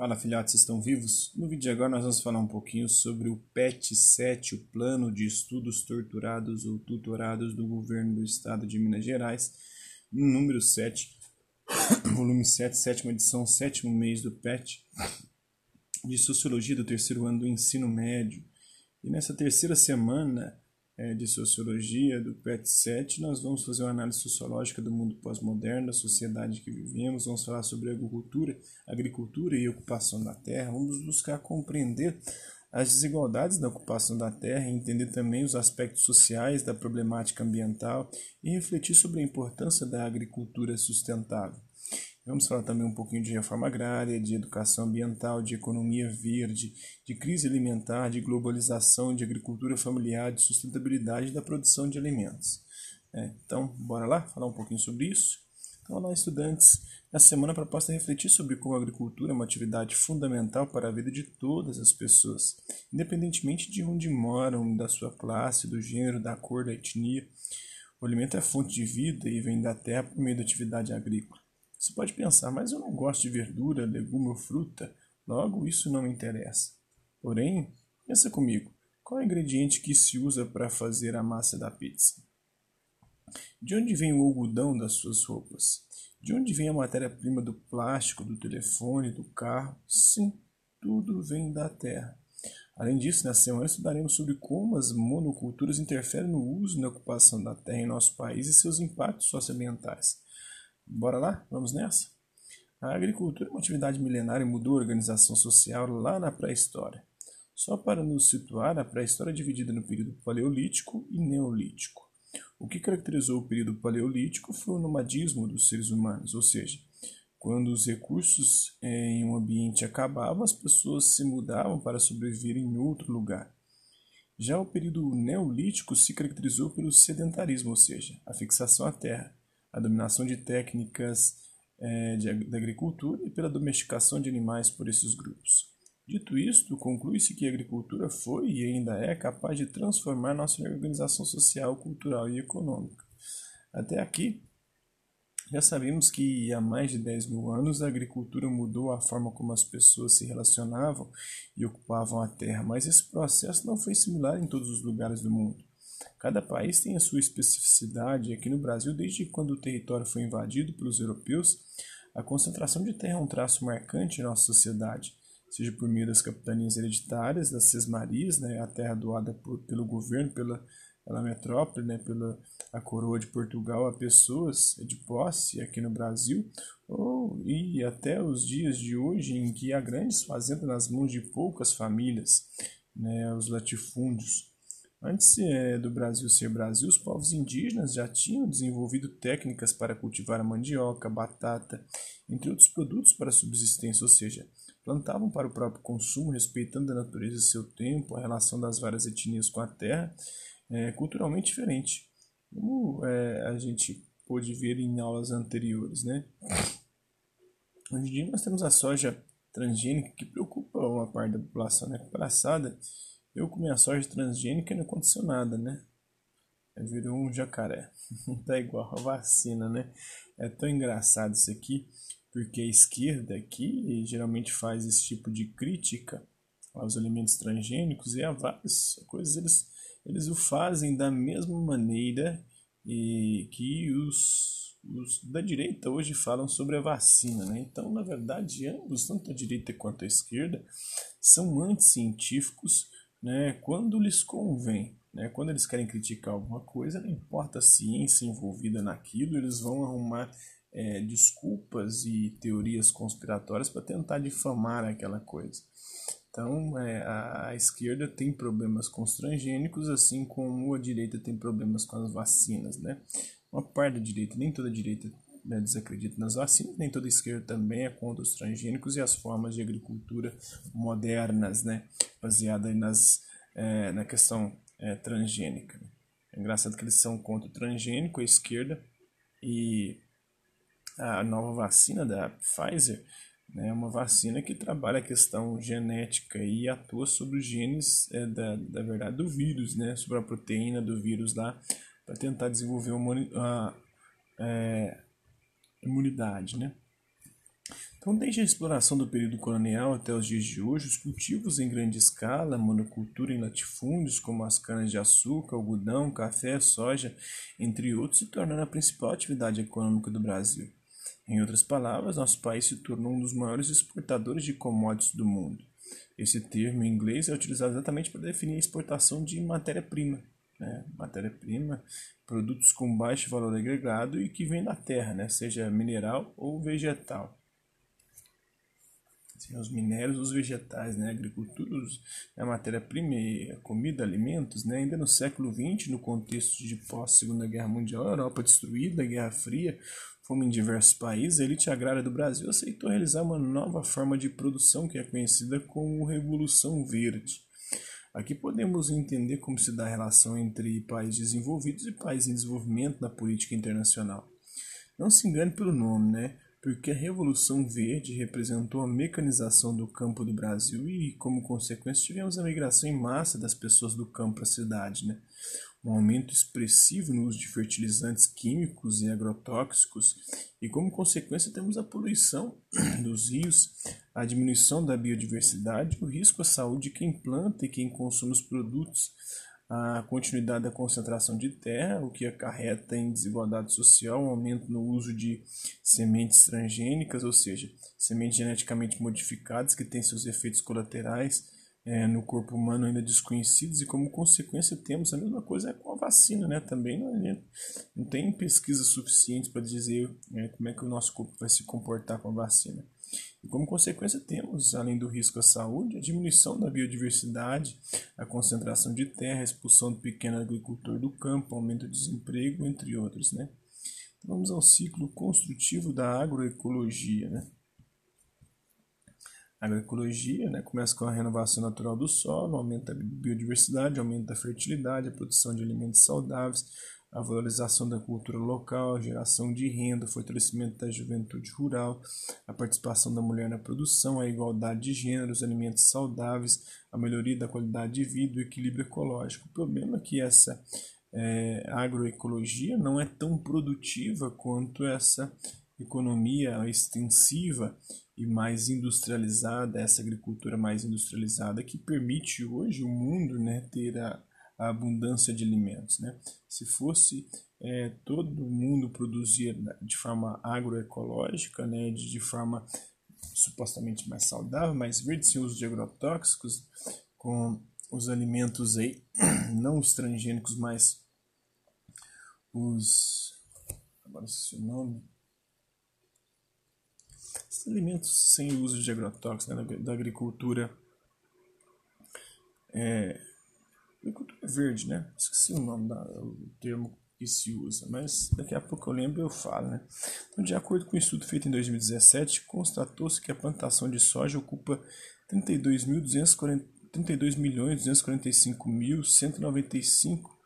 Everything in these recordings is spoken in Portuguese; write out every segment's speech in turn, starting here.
Fala filhotes, estão vivos? No vídeo de agora nós vamos falar um pouquinho sobre o PET 7, o Plano de Estudos Torturados ou Tutorados do Governo do Estado de Minas Gerais, número 7, volume 7, sétima edição, sétimo mês do PET, de Sociologia do terceiro ano do ensino médio. E nessa terceira semana de Sociologia, do PET 7, nós vamos fazer uma análise sociológica do mundo pós-moderno, da sociedade que vivemos, vamos falar sobre agricultura, agricultura e ocupação da terra, vamos buscar compreender as desigualdades da ocupação da terra, entender também os aspectos sociais da problemática ambiental e refletir sobre a importância da agricultura sustentável. Vamos falar também um pouquinho de reforma agrária, de educação ambiental, de economia verde, de crise alimentar, de globalização, de agricultura familiar, de sustentabilidade da produção de alimentos. É, então, bora lá falar um pouquinho sobre isso? Então, olá, estudantes. Essa semana a proposta é refletir sobre como a agricultura é uma atividade fundamental para a vida de todas as pessoas, independentemente de onde moram, da sua classe, do gênero, da cor, da etnia. O alimento é fonte de vida e vem da terra por meio da atividade agrícola. Você pode pensar, mas eu não gosto de verdura, legume ou fruta, logo isso não me interessa. Porém, pensa comigo, qual é o ingrediente que se usa para fazer a massa da pizza? De onde vem o algodão das suas roupas? De onde vem a matéria-prima do plástico, do telefone, do carro? Sim, tudo vem da terra. Além disso, na semana estudaremos sobre como as monoculturas interferem no uso e na ocupação da terra em nosso país e seus impactos socioambientais. Bora lá? Vamos nessa? A agricultura é uma atividade milenária e mudou a organização social lá na pré-história. Só para nos situar, a pré-história é dividida no período paleolítico e neolítico. O que caracterizou o período paleolítico foi o nomadismo dos seres humanos, ou seja, quando os recursos eh, em um ambiente acabavam, as pessoas se mudavam para sobreviver em outro lugar. Já o período neolítico se caracterizou pelo sedentarismo, ou seja, a fixação à terra, a dominação de técnicas é, de, da agricultura e pela domesticação de animais por esses grupos. Dito isto, conclui-se que a agricultura foi e ainda é capaz de transformar nossa organização social, cultural e econômica. Até aqui, já sabemos que há mais de 10 mil anos a agricultura mudou a forma como as pessoas se relacionavam e ocupavam a terra, mas esse processo não foi similar em todos os lugares do mundo. Cada país tem a sua especificidade. Aqui no Brasil, desde quando o território foi invadido pelos europeus, a concentração de terra é um traço marcante em nossa sociedade, seja por meio das capitanias hereditárias, das sesmarias, né, a terra doada por, pelo governo, pela, pela metrópole, né, pela a coroa de Portugal a pessoas de posse aqui no Brasil, ou e até os dias de hoje em que há grandes fazendas nas mãos de poucas famílias, né, os latifúndios. Antes é, do Brasil ser Brasil, os povos indígenas já tinham desenvolvido técnicas para cultivar a mandioca, batata, entre outros produtos para subsistência, ou seja, plantavam para o próprio consumo, respeitando a natureza e seu tempo, a relação das várias etnias com a terra, é, culturalmente diferente, como é, a gente pôde ver em aulas anteriores. Né? Hoje em dia nós temos a soja transgênica que preocupa uma parte da população, né? Passada, eu com minha soja transgênica não aconteceu nada, né? Virou um jacaré. tá igual a vacina, né? É tão engraçado isso aqui, porque a esquerda aqui geralmente faz esse tipo de crítica aos alimentos transgênicos e a várias coisas eles, eles o fazem da mesma maneira e que os, os da direita hoje falam sobre a vacina, né? Então, na verdade, ambos, tanto a direita quanto a esquerda, são anticientíficos né, quando lhes convém. Né, quando eles querem criticar alguma coisa, não importa a ciência envolvida naquilo, eles vão arrumar é, desculpas e teorias conspiratórias para tentar difamar aquela coisa. Então, é, a, a, esquerda tem problemas com os transgênicos, assim como a direita tem problemas com as vacinas. Né? Uma parte da direita, nem toda a direita né, desacredita nas vacinas, nem toda esquerda também é contra os transgênicos e as formas de agricultura modernas, né, baseada nas, é, na questão é, transgênica. Né. É engraçado que eles são contra o transgênico, a esquerda, e a nova vacina da Pfizer né, é uma vacina que trabalha a questão genética e atua sobre os genes é, da, da verdade do vírus, né, sobre a proteína do vírus lá, para tentar desenvolver uma, a, é, imunidade, né? Então, desde a exploração do período colonial até os dias de hoje, os cultivos em grande escala, monocultura em latifúndios, como as canas-de-açúcar, algodão, café, soja, entre outros, se tornaram a principal atividade econômica do Brasil. Em outras palavras, nosso país se tornou um dos maiores exportadores de commodities do mundo. Esse termo em inglês é utilizado exatamente para definir a exportação de matéria-prima, né? matéria-prima, produtos com baixo valor agregado e que vêm da terra, né? seja mineral ou vegetal assim, os minérios, os vegetais, né, a agricultura, a matéria-prima, comida, alimentos, né, ainda no século XX, no contexto de pós-Segunda Guerra Mundial, Europa destruída, Guerra Fria, fome em diversos países, a elite agrária do Brasil aceitou realizar uma nova forma de produção que é conhecida como Revolução Verde. Aqui podemos entender como se dá a relação entre países desenvolvidos e países em desenvolvimento na política internacional. Não se engane pelo nome, né? porque a Revolução Verde representou a mecanização do campo do Brasil e, como consequência, tivemos a migração em massa das pessoas do campo para a cidade. Né? Um aumento expressivo no uso de fertilizantes químicos e agrotóxicos, e, como consequência, temos a poluição dos rios, a diminuição da biodiversidade, o risco à saúde de quem planta e quem consome os produtos a continuidade da concentração de terra, o que acarreta em desigualdade social, um aumento no uso de sementes transgênicas, ou seja, sementes geneticamente modificadas que têm seus efeitos colaterais é, no corpo humano ainda desconhecidos e como consequência temos a mesma coisa com a vacina, né? Também não, não tem pesquisas suficientes para dizer é, como é que o nosso corpo vai se comportar com a vacina. E como consequência temos, além do risco à saúde, a diminuição da biodiversidade, a concentração de terra, a expulsão do pequeno agricultor do campo, aumento do desemprego, entre outros. Né? Então, vamos ao ciclo construtivo da agroecologia. Né? A agroecologia né, começa com a renovação natural do solo, aumento da biodiversidade, aumento da fertilidade, a produção de alimentos saudáveis, a valorização da cultura local, a geração de renda, o fortalecimento da juventude rural, a participação da mulher na produção, a igualdade de gênero, os alimentos saudáveis, a melhoria da qualidade de vida, o equilíbrio ecológico. O problema é que essa é, agroecologia não é tão produtiva quanto essa economia extensiva e mais industrializada, essa agricultura mais industrializada que permite hoje o mundo né, ter a a abundância de alimentos. Né? Se fosse é, todo mundo produzir de forma agroecológica, né, de, de forma supostamente mais saudável, mais verde, sem uso de agrotóxicos, com os alimentos aí, não os transgênicos, mas os. Agora se o nome. Os alimentos sem uso de agrotóxicos, né, da, agricultura é, Agricultura verde, né? Esqueci o nome, da, o termo que se usa, mas daqui a pouco eu lembro e eu falo, né? Então, de acordo com um estudo feito em 2017, constatou-se que a plantação de soja ocupa 32.245.195 32 milhões 245.195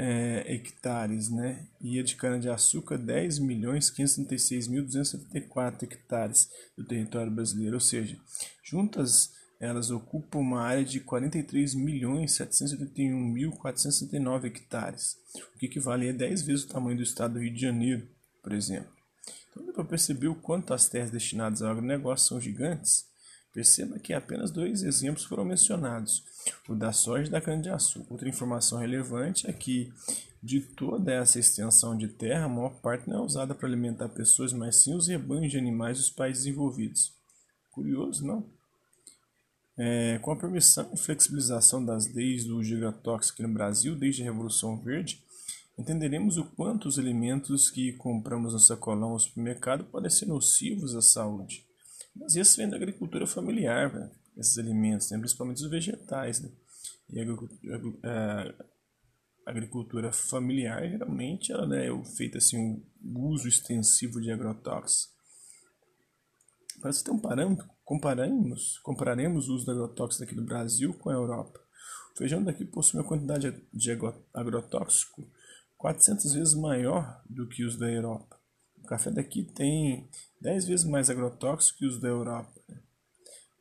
é, hectares, né? E a de cana-de-açúcar 10 milhões 536.274 hectares do território brasileiro, ou seja, juntas elas ocupam uma área de 43.781.469 hectares, o que equivale a 10 vezes o tamanho do estado do Rio de Janeiro, por exemplo. Então, dá para perceber o quanto as terras destinadas ao agronegócio são gigantes? Perceba que apenas dois exemplos foram mencionados, o da soja e da cana-de-açúcar. Outra informação relevante é que, de toda essa extensão de terra, a maior parte não é usada para alimentar pessoas, mas sim os rebanhos de animais dos países desenvolvidos. Curioso, não? É, com a permissão e flexibilização das leis do gigatóxico no Brasil desde a Revolução Verde, entenderemos o quanto os alimentos que compramos no sacolão no supermercado podem ser nocivos à saúde. Mas isso vem da agricultura familiar, né? esses alimentos, né? principalmente os vegetais. Né? E a agricultura familiar, geralmente, ela né, é feita assim, um uso extensivo de agrotóxicos. Para você ter um parâmetro, compararemos, compararemos o uso de agrotóxicos aqui no Brasil com a Europa. O feijão daqui possui uma quantidade de agrotóxico 400 vezes maior do que os da Europa. Café daqui tem 10 vezes mais agrotóxico que os da Europa.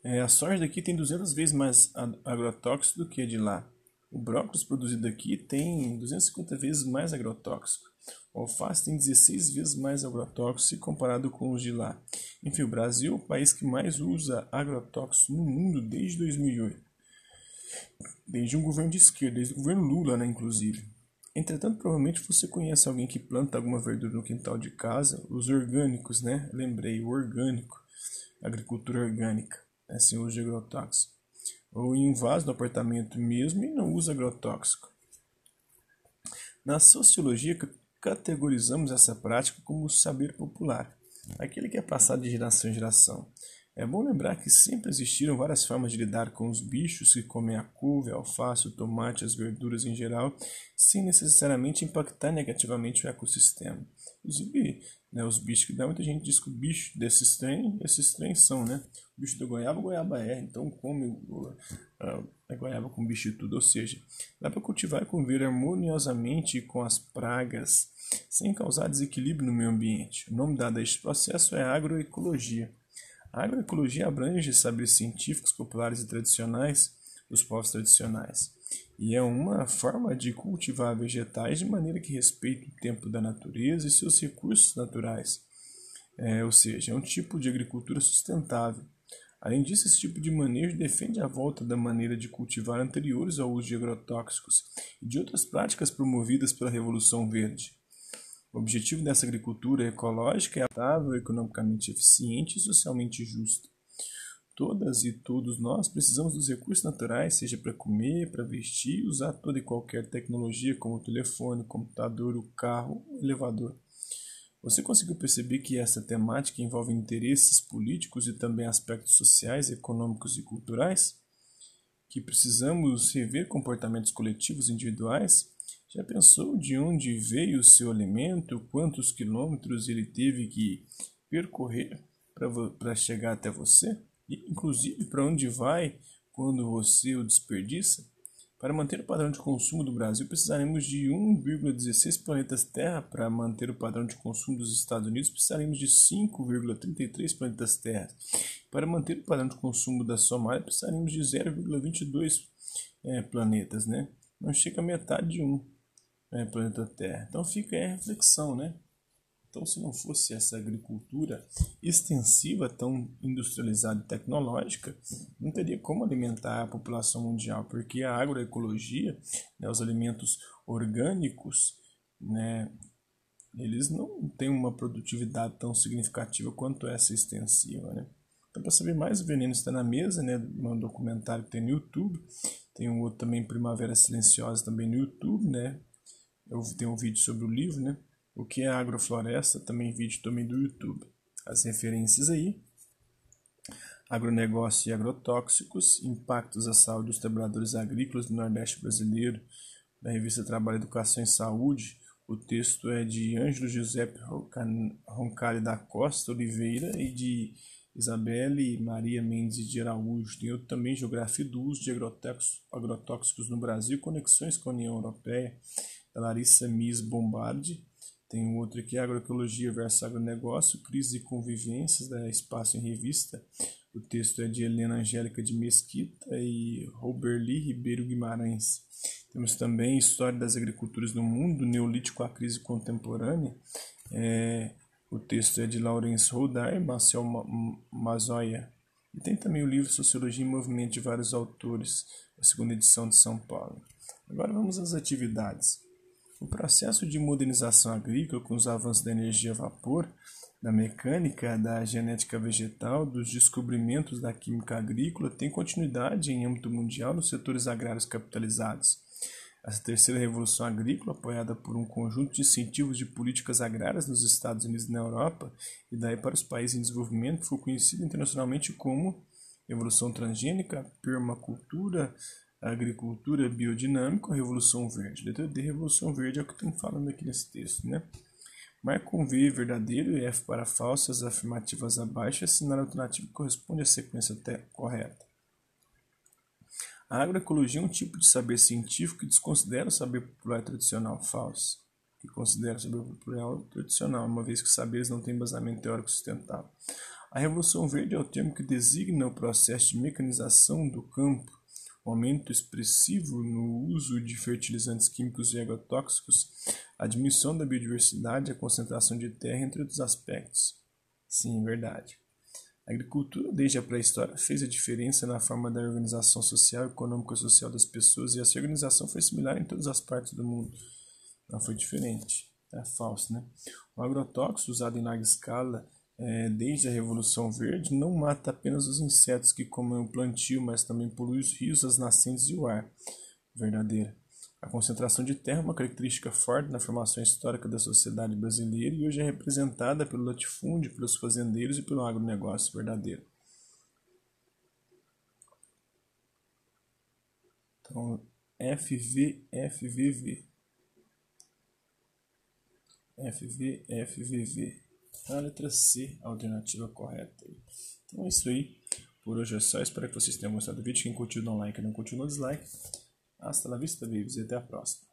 É, a soja daqui tem 200 vezes mais agrotóxico do que a de lá. O brócolis produzido aqui tem 250 vezes mais agrotóxico. O alface tem 16 vezes mais agrotóxico comparado com os de lá. Enfim, o Brasil é o país que mais usa agrotóxicos no mundo desde 2008. Desde um governo de esquerda, desde o governo Lula, né, inclusive. Entretanto, provavelmente você conhece alguém que planta alguma verdura no quintal de casa, os orgânicos, né? Lembrei, o orgânico, agricultura orgânica, né? sem uso de agrotóxico. Ou em um vaso do apartamento mesmo e não usa agrotóxico. Na sociologia, categorizamos essa prática como saber popular, aquele que é passado de geração em geração. É bom lembrar que sempre existiram várias formas de lidar com os bichos que comem a couve, a alface, o tomate, as verduras em geral, sem necessariamente impactar negativamente o ecossistema. Inclusive, né, os bichos que dá, muita gente diz que o bicho desses trem, esses trens são, né? O bicho do goiaba, goiaba é, então come a, a goiaba com bicho e tudo. Ou seja, dá para cultivar e conviver harmoniosamente com as pragas, sem causar desequilíbrio no meio ambiente. O nome dado a este processo é agroecologia. A agroecologia abrange saberes científicos populares e tradicionais dos povos tradicionais, e é uma forma de cultivar vegetais de maneira que respeite o tempo da natureza e seus recursos naturais, é, ou seja, é um tipo de agricultura sustentável. Além disso, esse tipo de manejo defende a volta da maneira de cultivar anteriores ao uso de agrotóxicos e de outras práticas promovidas pela Revolução Verde. O objetivo dessa agricultura ecológica é estável, economicamente eficiente e socialmente justa. Todas e todos nós precisamos dos recursos naturais, seja para comer, para vestir, usar toda e qualquer tecnologia como o telefone, o computador, o carro, o elevador. Você conseguiu perceber que essa temática envolve interesses políticos e também aspectos sociais, econômicos e culturais? Que precisamos rever comportamentos coletivos individuais já pensou de onde veio o seu alimento, quantos quilômetros ele teve que percorrer para chegar até você? E, inclusive, para onde vai quando você o desperdiça? Para manter o padrão de consumo do Brasil, precisaremos de 1,16 planetas Terra. Para manter o padrão de consumo dos Estados Unidos, precisaremos de 5,33 planetas Terra. Para manter o padrão de consumo da Somália, precisaremos de 0,22 é, planetas, né? Não chega a metade de um é, planeta Terra. Então fica aí a reflexão, né? Então, se não fosse essa agricultura extensiva, tão industrializada e tecnológica, não teria como alimentar a população mundial, porque a agroecologia, né, os alimentos orgânicos, né, eles não têm uma produtividade tão significativa quanto essa extensiva. Né? Então, para saber mais, o Veneno está na mesa, né, um documentário que tem no YouTube, tem um outro também, Primavera Silenciosa, também no YouTube, né, eu tenho um vídeo sobre o livro, né? O que é agrofloresta, também vídeo também do YouTube. As referências aí. Agronegócio e agrotóxicos, impactos à saúde dos trabalhadores agrícolas do Nordeste brasileiro, da revista Trabalho, Educação e Saúde. O texto é de Ângelo Giuseppe Roncalli da Costa Oliveira e de Isabelle Maria Mendes de Araújo. Tem outro também, Geografia do Uso de Agrotóxicos, agrotóxicos no Brasil, Conexões com a União Europeia Larissa Miss Bombardi. Tem um outro aqui, Agroecologia versus Agronegócio, Crise e Convivências, da Espaço em Revista. O texto é de Helena Angélica de Mesquita e Roberli Ribeiro Guimarães. Temos também História das Agriculturas no Mundo, Neolítico à Crise Contemporânea. É, o texto é de Laurence Rodar e Marcel Mazoia. E tem também o livro Sociologia em Movimento de vários autores, a segunda edição de São Paulo. Agora vamos às atividades. O processo de modernização agrícola, com os avanços da energia a vapor, da mecânica, da genética vegetal, dos descobrimentos da química agrícola, tem continuidade em âmbito mundial nos setores agrários capitalizados. Essa terceira revolução agrícola, apoiada por um conjunto de incentivos de políticas agrárias nos Estados Unidos e na Europa, e daí para os países em desenvolvimento, foi conhecida internacionalmente como Revolução Transgênica, Permacultura, agricultura biodinâmica, a Revolução Verde. Letra D, Revolução Verde é o que estamos falando aqui nesse texto, né? Marca um V verdadeiro e F para falsas afirmativas abaixo, assinar a alternativa que corresponde à sequência correta. A agroecologia é um tipo de saber científico que desconsidera o saber popular tradicional falso, que considera o saber popular tradicional, uma vez que saberes não têm embasamento teórico sustentável. A Revolução Verde é o termo que designa o processo de mecanização do campo aumento expressivo no uso de fertilizantes químicos e agrotóxicos, a diminuição da biodiversidade, a concentração de terra, entre outros aspectos. Sim, verdade. A agricultura, desde a pré-história, fez a diferença na forma da organização social, econômica e social das pessoas, e essa organização foi similar em todas as partes do mundo. Não foi diferente. É falso, né? O agrotóxico usado em larga escala é, desde a Revolução Verde não mata apenas os insetos que comem o plantio, mas também polui os rios, as nascentes e o ar. Verdadeira. A concentração de terra é uma característica forte na formação histórica da sociedade brasileira e hoje é representada pelo latifúndio, pelos fazendeiros e pelo agronegócio verdadeiro. Então, FV, FVV. FVV. A letra C, a alternativa correta. Então é isso aí. Por hoje é só. Espero que vocês tenham gostado do vídeo. Quem curtiu, dá um like. Quem não curtiu, dá um dislike. Hasta la vista, babies. E até a próxima.